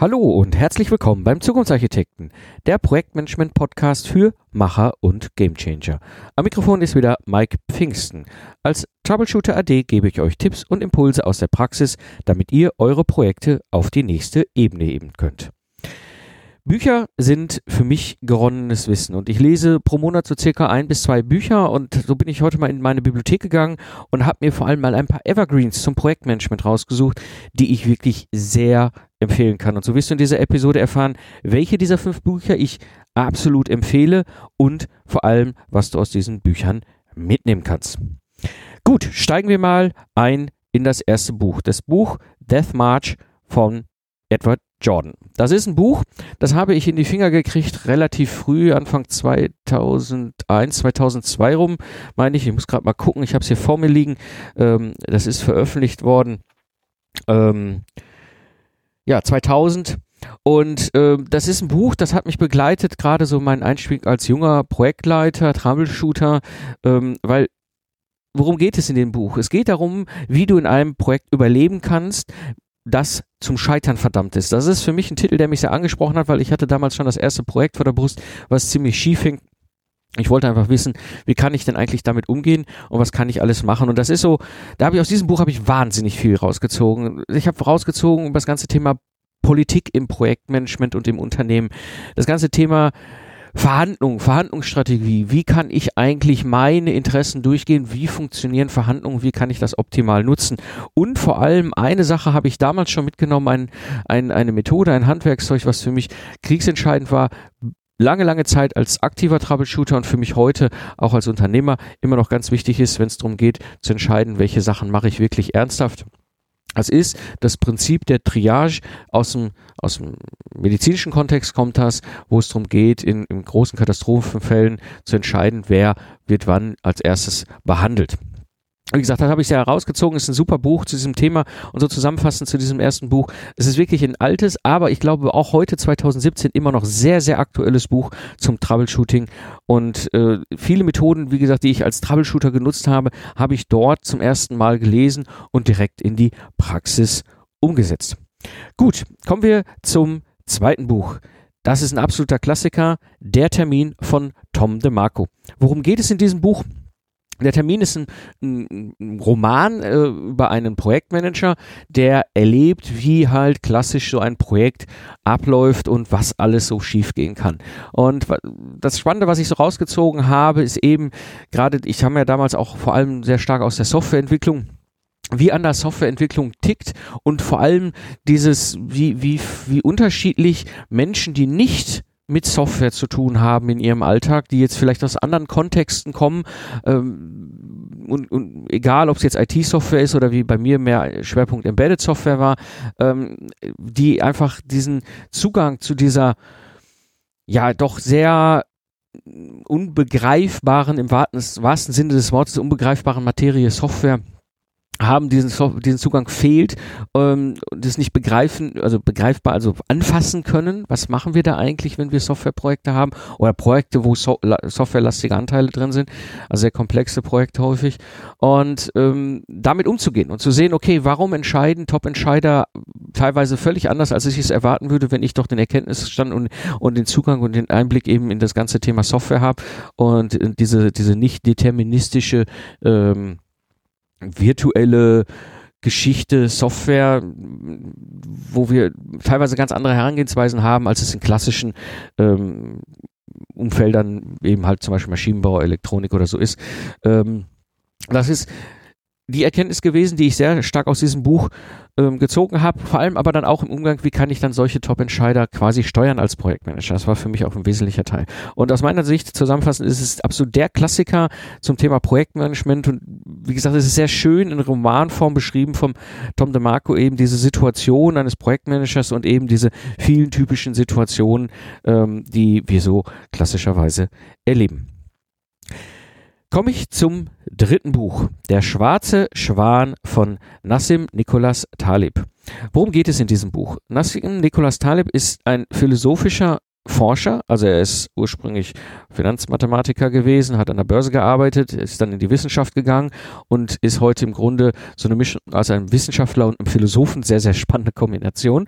Hallo und herzlich willkommen beim Zukunftsarchitekten, der Projektmanagement-Podcast für Macher und Gamechanger. Am Mikrofon ist wieder Mike Pfingsten. Als Troubleshooter AD gebe ich euch Tipps und Impulse aus der Praxis, damit ihr eure Projekte auf die nächste Ebene heben könnt. Bücher sind für mich geronnenes Wissen und ich lese pro Monat so circa ein bis zwei Bücher und so bin ich heute mal in meine Bibliothek gegangen und habe mir vor allem mal ein paar Evergreens zum Projektmanagement rausgesucht, die ich wirklich sehr empfehlen kann. Und so wirst du in dieser Episode erfahren, welche dieser fünf Bücher ich absolut empfehle und vor allem, was du aus diesen Büchern mitnehmen kannst. Gut, steigen wir mal ein in das erste Buch. Das Buch Death March von Edward Jordan. Das ist ein Buch, das habe ich in die Finger gekriegt relativ früh, Anfang 2001, 2002 rum, meine ich. Ich muss gerade mal gucken, ich habe es hier vor mir liegen. Ähm, das ist veröffentlicht worden. Ähm, ja, 2000. Und äh, das ist ein Buch, das hat mich begleitet, gerade so mein Einstieg als junger Projektleiter, Troubleshooter, ähm, weil worum geht es in dem Buch? Es geht darum, wie du in einem Projekt überleben kannst, das zum Scheitern verdammt ist. Das ist für mich ein Titel, der mich sehr angesprochen hat, weil ich hatte damals schon das erste Projekt vor der Brust, was ziemlich schief hing. Ich wollte einfach wissen, wie kann ich denn eigentlich damit umgehen und was kann ich alles machen? Und das ist so, da habe ich aus diesem Buch habe ich wahnsinnig viel rausgezogen. Ich habe rausgezogen über das ganze Thema Politik im Projektmanagement und im Unternehmen. Das ganze Thema Verhandlungen, Verhandlungsstrategie. Wie kann ich eigentlich meine Interessen durchgehen? Wie funktionieren Verhandlungen? Wie kann ich das optimal nutzen? Und vor allem eine Sache habe ich damals schon mitgenommen, ein, ein, eine Methode, ein Handwerkszeug, was für mich kriegsentscheidend war. Lange, lange Zeit als aktiver Troubleshooter und für mich heute auch als Unternehmer immer noch ganz wichtig ist, wenn es darum geht, zu entscheiden, welche Sachen mache ich wirklich ernsthaft das ist das Prinzip der Triage aus dem, aus dem medizinischen Kontext kommt das, wo es darum geht, in, in großen Katastrophenfällen zu entscheiden, wer wird wann als erstes behandelt wie gesagt, das habe ich sehr herausgezogen. Ist ein super Buch zu diesem Thema und so zusammenfassend zu diesem ersten Buch. Es ist wirklich ein altes, aber ich glaube auch heute 2017 immer noch sehr, sehr aktuelles Buch zum Troubleshooting. Und äh, viele Methoden, wie gesagt, die ich als Troubleshooter genutzt habe, habe ich dort zum ersten Mal gelesen und direkt in die Praxis umgesetzt. Gut, kommen wir zum zweiten Buch. Das ist ein absoluter Klassiker, Der Termin von Tom DeMarco. Worum geht es in diesem Buch? Der Termin ist ein, ein Roman äh, über einen Projektmanager, der erlebt, wie halt klassisch so ein Projekt abläuft und was alles so schief gehen kann. Und das Spannende, was ich so rausgezogen habe, ist eben gerade, ich habe ja damals auch vor allem sehr stark aus der Softwareentwicklung wie an der Softwareentwicklung tickt und vor allem dieses, wie, wie, wie unterschiedlich Menschen, die nicht mit Software zu tun haben in ihrem Alltag, die jetzt vielleicht aus anderen Kontexten kommen ähm, und, und egal, ob es jetzt IT-Software ist oder wie bei mir mehr Schwerpunkt Embedded Software war, ähm, die einfach diesen Zugang zu dieser ja doch sehr unbegreifbaren, im wahrsten Sinne des Wortes, unbegreifbaren Materie Software haben diesen, diesen Zugang fehlt ähm, das nicht begreifen, also begreifbar, also anfassen können. Was machen wir da eigentlich, wenn wir Softwareprojekte haben oder Projekte, wo so softwarelastige Anteile drin sind, also sehr komplexe Projekte häufig und ähm, damit umzugehen und zu sehen, okay, warum entscheiden Top-Entscheider teilweise völlig anders, als ich es erwarten würde, wenn ich doch den Erkenntnisstand und, und den Zugang und den Einblick eben in das ganze Thema Software habe und diese diese nicht deterministische ähm, virtuelle Geschichte, Software, wo wir teilweise ganz andere Herangehensweisen haben, als es in klassischen ähm, Umfeldern eben halt zum Beispiel Maschinenbau, Elektronik oder so ist. Ähm, das ist die Erkenntnis gewesen, die ich sehr stark aus diesem Buch ähm, gezogen habe, vor allem aber dann auch im Umgang, wie kann ich dann solche Top-Entscheider quasi steuern als Projektmanager. Das war für mich auch ein wesentlicher Teil. Und aus meiner Sicht zusammenfassend ist es absolut der Klassiker zum Thema Projektmanagement und wie gesagt, es ist sehr schön in Romanform beschrieben vom Tom DeMarco eben diese Situation eines Projektmanagers und eben diese vielen typischen Situationen, ähm, die wir so klassischerweise erleben. Komme ich zum dritten Buch, Der schwarze Schwan von Nassim Nicholas Taleb. Worum geht es in diesem Buch? Nassim Nicholas Taleb ist ein philosophischer Forscher, also er ist ursprünglich Finanzmathematiker gewesen, hat an der Börse gearbeitet, ist dann in die Wissenschaft gegangen und ist heute im Grunde so eine Mischung, also ein Wissenschaftler und ein Philosophen, sehr, sehr spannende Kombination.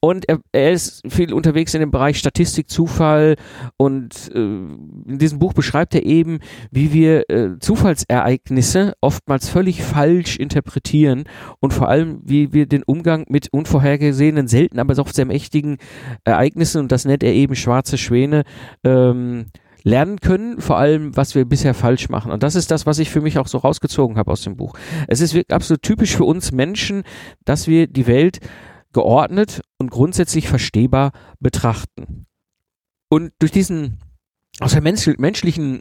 Und er, er ist viel unterwegs in dem Bereich Statistik, Zufall und äh, in diesem Buch beschreibt er eben, wie wir äh, Zufallsereignisse oftmals völlig falsch interpretieren und vor allem, wie wir den Umgang mit unvorhergesehenen, selten, aber doch sehr mächtigen Ereignissen, und das nennt er eben schwarze Schwäne, ähm, lernen können, vor allem, was wir bisher falsch machen. Und das ist das, was ich für mich auch so rausgezogen habe aus dem Buch. Es ist absolut typisch für uns Menschen, dass wir die Welt geordnet und grundsätzlich verstehbar betrachten. Und durch diesen aus dem Mensch, menschlichen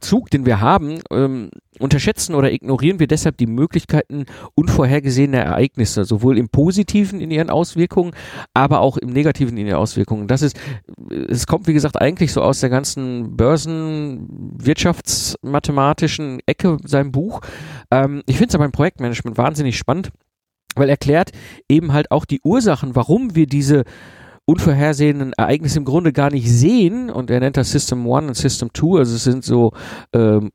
Zug, den wir haben, ähm, unterschätzen oder ignorieren wir deshalb die Möglichkeiten unvorhergesehener Ereignisse, sowohl im Positiven in ihren Auswirkungen, aber auch im Negativen in ihren Auswirkungen. Das ist, es kommt wie gesagt eigentlich so aus der ganzen Börsenwirtschaftsmathematischen Ecke sein Buch. Ähm, ich finde es aber im Projektmanagement wahnsinnig spannend, weil erklärt eben halt auch die Ursachen, warum wir diese unvorhersehenen Ereignisse im Grunde gar nicht sehen. Und er nennt das System One und System Two, also es sind so, ähm,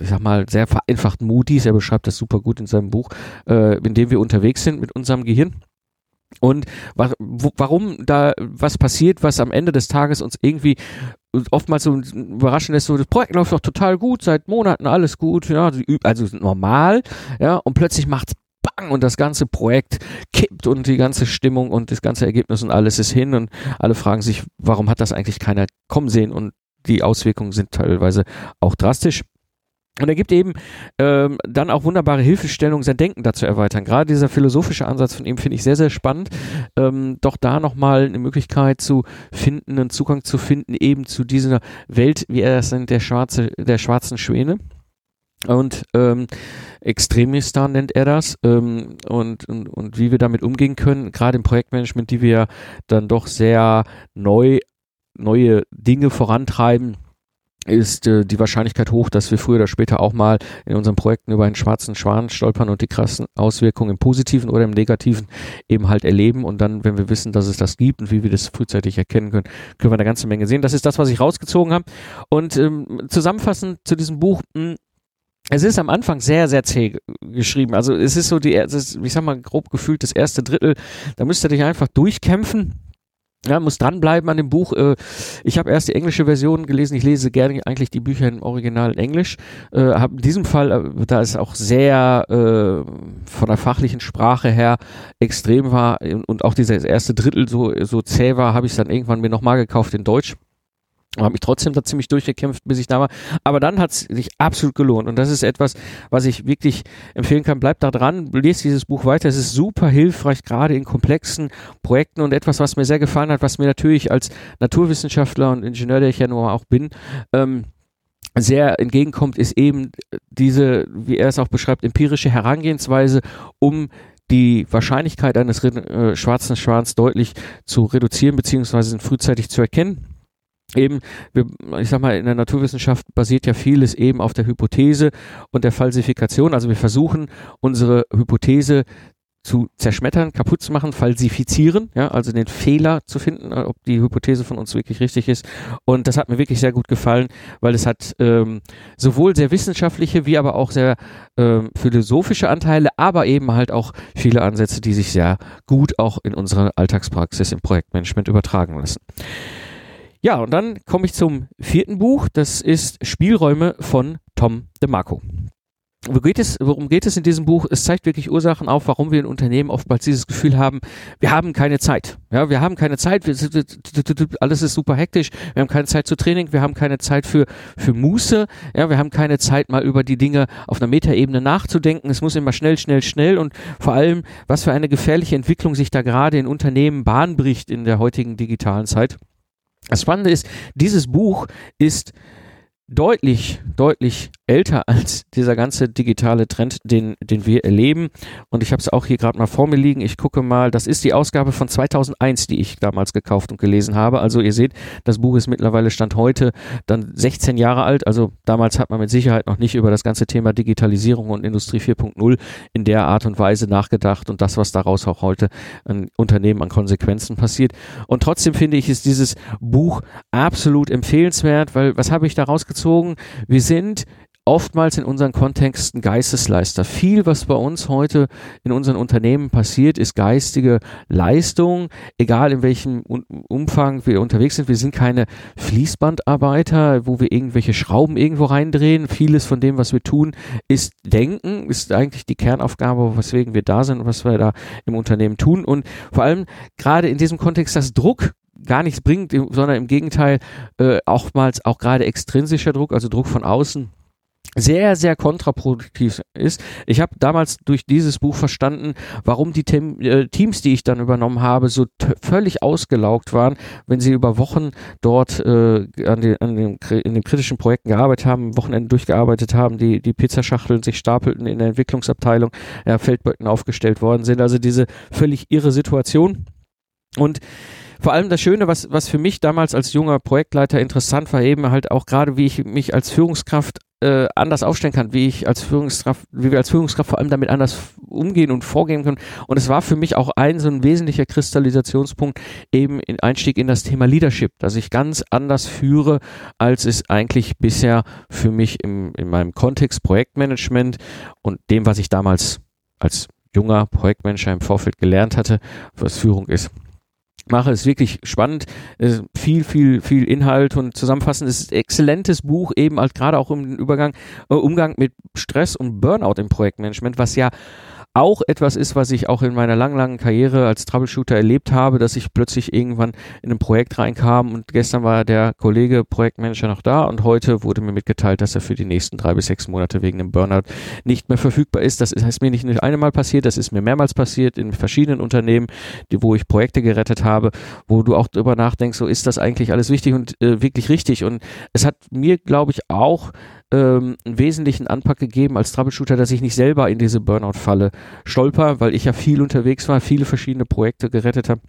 ich sag mal, sehr vereinfacht Moody's, er beschreibt das super gut in seinem Buch, äh, in dem wir unterwegs sind mit unserem Gehirn. Und wa warum da was passiert, was am Ende des Tages uns irgendwie oftmals so überraschend ist, so das Projekt läuft doch total gut, seit Monaten alles gut, ja, also normal, ja, und plötzlich macht's bang und das ganze Projekt und die ganze Stimmung und das ganze Ergebnis und alles ist hin und alle fragen sich, warum hat das eigentlich keiner kommen sehen und die Auswirkungen sind teilweise auch drastisch. Und er gibt eben ähm, dann auch wunderbare Hilfestellungen, sein Denken dazu erweitern. Gerade dieser philosophische Ansatz von ihm finde ich sehr, sehr spannend. Ähm, doch da nochmal eine Möglichkeit zu finden, einen Zugang zu finden, eben zu dieser Welt, wie er es nennt, der, schwarze, der schwarzen Schwäne. Und ähm, Extremistan nennt er das ähm, und, und, und wie wir damit umgehen können, gerade im Projektmanagement, die wir dann doch sehr neu neue Dinge vorantreiben, ist äh, die Wahrscheinlichkeit hoch, dass wir früher oder später auch mal in unseren Projekten über einen schwarzen Schwan stolpern und die krassen Auswirkungen im Positiven oder im Negativen eben halt erleben. Und dann, wenn wir wissen, dass es das gibt und wie wir das frühzeitig erkennen können, können wir eine ganze Menge sehen. Das ist das, was ich rausgezogen habe. Und ähm, zusammenfassend zu diesem Buch, mh, hm, es ist am Anfang sehr, sehr zäh geschrieben. Also es ist so die, ist, ich sag mal grob gefühlt das erste Drittel. Da müsst ihr dich einfach durchkämpfen. Ja, muss dranbleiben an dem Buch. Äh, ich habe erst die englische Version gelesen. Ich lese gerne eigentlich die Bücher im Original in Englisch. Äh, hab in diesem Fall, äh, da es auch sehr von der fachlichen Sprache her extrem war und auch dieses erste Drittel so, so zäh war, habe ich es dann irgendwann mir nochmal gekauft in Deutsch habe mich trotzdem da ziemlich durchgekämpft, bis ich da war. Aber dann hat es sich absolut gelohnt. Und das ist etwas, was ich wirklich empfehlen kann. Bleibt da dran, lest dieses Buch weiter. Es ist super hilfreich, gerade in komplexen Projekten. Und etwas, was mir sehr gefallen hat, was mir natürlich als Naturwissenschaftler und Ingenieur, der ich ja nur auch bin, ähm, sehr entgegenkommt, ist eben diese, wie er es auch beschreibt, empirische Herangehensweise, um die Wahrscheinlichkeit eines äh, schwarzen Schwans deutlich zu reduzieren, beziehungsweise frühzeitig zu erkennen eben, wir, ich sag mal, in der Naturwissenschaft basiert ja vieles eben auf der Hypothese und der Falsifikation. Also wir versuchen unsere Hypothese zu zerschmettern, kaputt zu machen, falsifizieren, ja, also den Fehler zu finden, äh, ob die Hypothese von uns wirklich richtig ist. Und das hat mir wirklich sehr gut gefallen, weil es hat ähm, sowohl sehr wissenschaftliche wie aber auch sehr ähm, philosophische Anteile, aber eben halt auch viele Ansätze, die sich sehr gut auch in unsere Alltagspraxis im Projektmanagement übertragen lassen. Ja, und dann komme ich zum vierten Buch. Das ist Spielräume von Tom DeMarco. Geht es, worum geht es in diesem Buch? Es zeigt wirklich Ursachen auf, warum wir in Unternehmen oftmals dieses Gefühl haben, wir haben keine Zeit. Ja, wir haben keine Zeit, wir, alles ist super hektisch, wir haben keine Zeit zu Training, wir haben keine Zeit für, für Muße, ja, wir haben keine Zeit mal über die Dinge auf einer Metaebene nachzudenken. Es muss immer schnell, schnell, schnell und vor allem, was für eine gefährliche Entwicklung sich da gerade in Unternehmen Bahn bricht in der heutigen digitalen Zeit. Das Spannende ist, dieses Buch ist deutlich, deutlich älter als dieser ganze digitale Trend, den, den wir erleben. Und ich habe es auch hier gerade mal vor mir liegen. Ich gucke mal, das ist die Ausgabe von 2001, die ich damals gekauft und gelesen habe. Also ihr seht, das Buch ist mittlerweile Stand heute dann 16 Jahre alt. Also damals hat man mit Sicherheit noch nicht über das ganze Thema Digitalisierung und Industrie 4.0 in der Art und Weise nachgedacht und das, was daraus auch heute an Unternehmen an Konsequenzen passiert. Und trotzdem finde ich, ist dieses Buch absolut empfehlenswert, weil was habe ich daraus gezogen? gezogen. Wir sind oftmals in unseren Kontexten Geistesleister. Viel, was bei uns heute in unseren Unternehmen passiert, ist geistige Leistung, egal in welchem Umfang wir unterwegs sind. Wir sind keine Fließbandarbeiter, wo wir irgendwelche Schrauben irgendwo reindrehen. Vieles von dem, was wir tun, ist Denken, ist eigentlich die Kernaufgabe, weswegen wir da sind und was wir da im Unternehmen tun. Und vor allem gerade in diesem Kontext, dass Druck gar nichts bringt, sondern im Gegenteil äh, oftmals auch gerade extrinsischer Druck, also Druck von außen, sehr, sehr kontraproduktiv ist. Ich habe damals durch dieses Buch verstanden, warum die Tem äh, Teams, die ich dann übernommen habe, so völlig ausgelaugt waren, wenn sie über Wochen dort äh, an, den, an den, in den kritischen Projekten gearbeitet haben, Wochenende durchgearbeitet haben, die, die Pizzaschachteln sich stapelten in der Entwicklungsabteilung, ja, Feldböcken aufgestellt worden sind. Also diese völlig irre Situation. Und vor allem das Schöne, was, was für mich damals als junger Projektleiter interessant war, eben halt auch gerade, wie ich mich als Führungskraft äh, anders aufstellen kann, wie ich als Führungskraft, wie wir als Führungskraft vor allem damit anders umgehen und vorgehen können. Und es war für mich auch ein so ein wesentlicher Kristallisationspunkt eben in Einstieg in das Thema Leadership, dass ich ganz anders führe, als es eigentlich bisher für mich im, in meinem Kontext Projektmanagement und dem, was ich damals als junger Projektmanager im Vorfeld gelernt hatte, was Führung ist mache. Ist wirklich spannend, ist viel, viel, viel Inhalt und zusammenfassend. Ist ein exzellentes Buch, eben halt gerade auch im Übergang, äh, Umgang mit Stress und Burnout im Projektmanagement, was ja auch etwas ist, was ich auch in meiner langen, langen Karriere als Troubleshooter erlebt habe, dass ich plötzlich irgendwann in ein Projekt reinkam und gestern war der Kollege Projektmanager noch da und heute wurde mir mitgeteilt, dass er für die nächsten drei bis sechs Monate wegen einem Burnout nicht mehr verfügbar ist. Das ist mir nicht nur einmal passiert, das ist mir mehrmals passiert in verschiedenen Unternehmen, die, wo ich Projekte gerettet habe, wo du auch drüber nachdenkst, so ist das eigentlich alles wichtig und äh, wirklich richtig. Und es hat mir, glaube ich, auch ähm, einen wesentlichen Anpack gegeben als Troubleshooter, dass ich nicht selber in diese Burnout-Falle stolper, weil ich ja viel unterwegs war, viele verschiedene Projekte gerettet habe.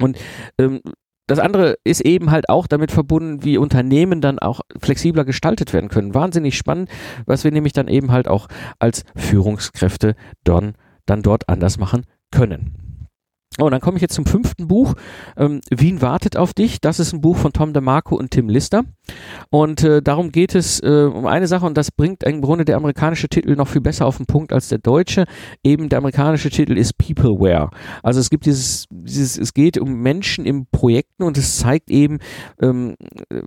Und ähm, das andere ist eben halt auch damit verbunden, wie Unternehmen dann auch flexibler gestaltet werden können. Wahnsinnig spannend, was wir nämlich dann eben halt auch als Führungskräfte dann, dann dort anders machen können. Oh, dann komme ich jetzt zum fünften Buch. Ähm, Wien wartet auf dich. Das ist ein Buch von Tom DeMarco und Tim Lister. Und äh, darum geht es äh, um eine Sache und das bringt im Grunde der amerikanische Titel noch viel besser auf den Punkt als der deutsche. Eben der amerikanische Titel ist Peopleware. Also es gibt dieses, dieses, es geht um Menschen im Projekten und es zeigt eben, ähm,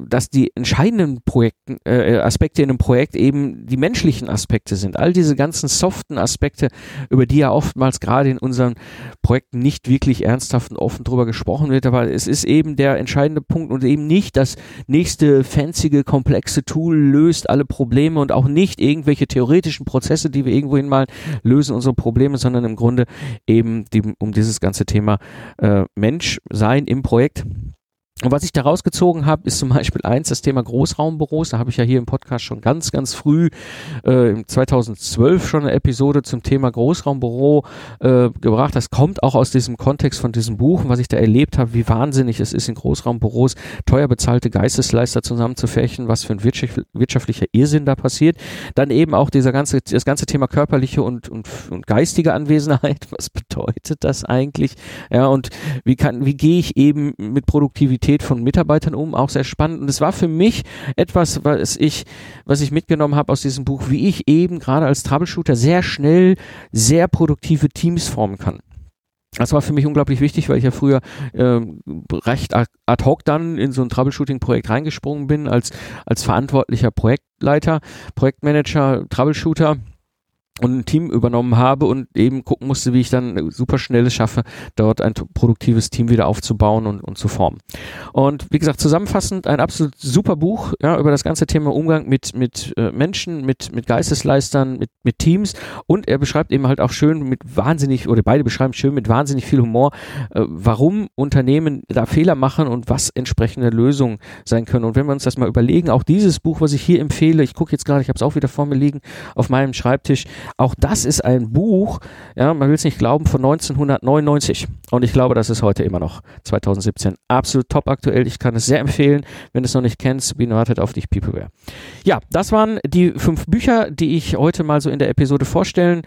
dass die entscheidenden Projekten, äh, Aspekte in einem Projekt eben die menschlichen Aspekte sind. All diese ganzen soften Aspekte, über die ja oftmals gerade in unseren Projekten nicht wirklich wirklich ernsthaft und offen drüber gesprochen wird, aber es ist eben der entscheidende Punkt und eben nicht das nächste fancy, komplexe Tool löst alle Probleme und auch nicht irgendwelche theoretischen Prozesse, die wir irgendwohin mal lösen unsere Probleme, sondern im Grunde eben die, um dieses ganze Thema äh, Mensch sein im Projekt und was ich da rausgezogen habe, ist zum Beispiel eins, das Thema Großraumbüros. Da habe ich ja hier im Podcast schon ganz, ganz früh, äh, 2012 schon eine Episode zum Thema Großraumbüro äh, gebracht. Das kommt auch aus diesem Kontext von diesem Buch, was ich da erlebt habe, wie wahnsinnig es ist, in Großraumbüros teuer bezahlte Geistesleister zusammenzufärchen, was für ein wirtschaftlicher Irrsinn da passiert. Dann eben auch dieser ganze, das ganze Thema körperliche und, und, und geistige Anwesenheit. Was bedeutet das eigentlich? Ja, und wie kann, wie gehe ich eben mit Produktivität Qualität von Mitarbeitern um, auch sehr spannend. Und es war für mich etwas, was ich, was ich mitgenommen habe aus diesem Buch, wie ich eben gerade als Troubleshooter sehr schnell sehr produktive Teams formen kann. Das war für mich unglaublich wichtig, weil ich ja früher äh, recht ad hoc dann in so ein Troubleshooting-Projekt reingesprungen bin als, als verantwortlicher Projektleiter, Projektmanager, Troubleshooter und ein Team übernommen habe und eben gucken musste, wie ich dann super schnell es schaffe, dort ein produktives Team wieder aufzubauen und, und zu formen. Und wie gesagt, zusammenfassend ein absolut super Buch ja, über das ganze Thema Umgang mit, mit äh, Menschen, mit, mit Geistesleistern, mit, mit Teams und er beschreibt eben halt auch schön mit wahnsinnig, oder beide beschreiben schön mit wahnsinnig viel Humor, äh, warum Unternehmen da Fehler machen und was entsprechende Lösungen sein können. Und wenn wir uns das mal überlegen, auch dieses Buch, was ich hier empfehle, ich gucke jetzt gerade, ich habe es auch wieder vor mir liegen, auf meinem Schreibtisch, auch das ist ein Buch, ja, man will es nicht glauben, von 1999. Und ich glaube, das ist heute immer noch 2017 absolut top aktuell. Ich kann es sehr empfehlen. Wenn du es noch nicht kennst, Biene wartet auf dich, Peopleware. Ja, das waren die fünf Bücher, die ich heute mal so in der Episode vorstellen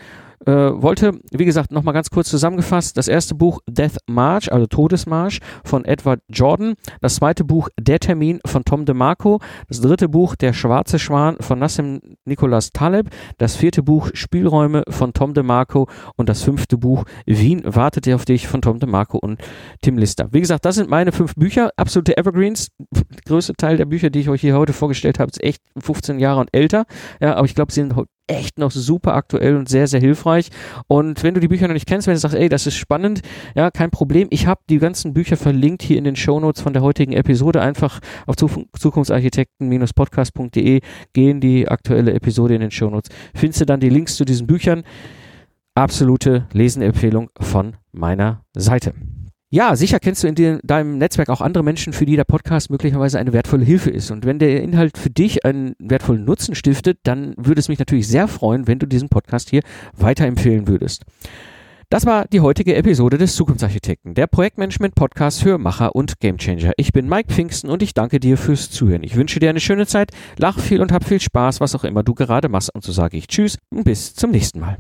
äh, wollte, wie gesagt, nochmal ganz kurz zusammengefasst, das erste Buch Death March, also Todesmarsch von Edward Jordan, das zweite Buch Der Termin von Tom DeMarco, das dritte Buch Der schwarze Schwan von Nassim Nicholas Taleb, das vierte Buch Spielräume von Tom DeMarco und das fünfte Buch Wien wartet auf dich von Tom DeMarco und Tim Lister. Wie gesagt, das sind meine fünf Bücher, absolute Evergreens. Der größte Teil der Bücher, die ich euch hier heute vorgestellt habe, ist echt 15 Jahre und älter. Ja, aber ich glaube, sie sind echt noch super aktuell und sehr, sehr hilfreich. Und wenn du die Bücher noch nicht kennst, wenn du sagst, ey, das ist spannend, ja, kein Problem. Ich habe die ganzen Bücher verlinkt hier in den Shownotes von der heutigen Episode. Einfach auf zukunftsarchitekten-podcast.de gehen die aktuelle Episode in den Shownotes. Findest du dann die Links zu diesen Büchern. Absolute Lesenempfehlung von meiner Seite. Ja, sicher kennst du in de deinem Netzwerk auch andere Menschen, für die der Podcast möglicherweise eine wertvolle Hilfe ist. Und wenn der Inhalt für dich einen wertvollen Nutzen stiftet, dann würde es mich natürlich sehr freuen, wenn du diesen Podcast hier weiterempfehlen würdest. Das war die heutige Episode des Zukunftsarchitekten, der Projektmanagement-Podcast für Macher und Gamechanger. Ich bin Mike Pfingsten und ich danke dir fürs Zuhören. Ich wünsche dir eine schöne Zeit, lach viel und hab viel Spaß, was auch immer du gerade machst. Und so sage ich Tschüss und bis zum nächsten Mal.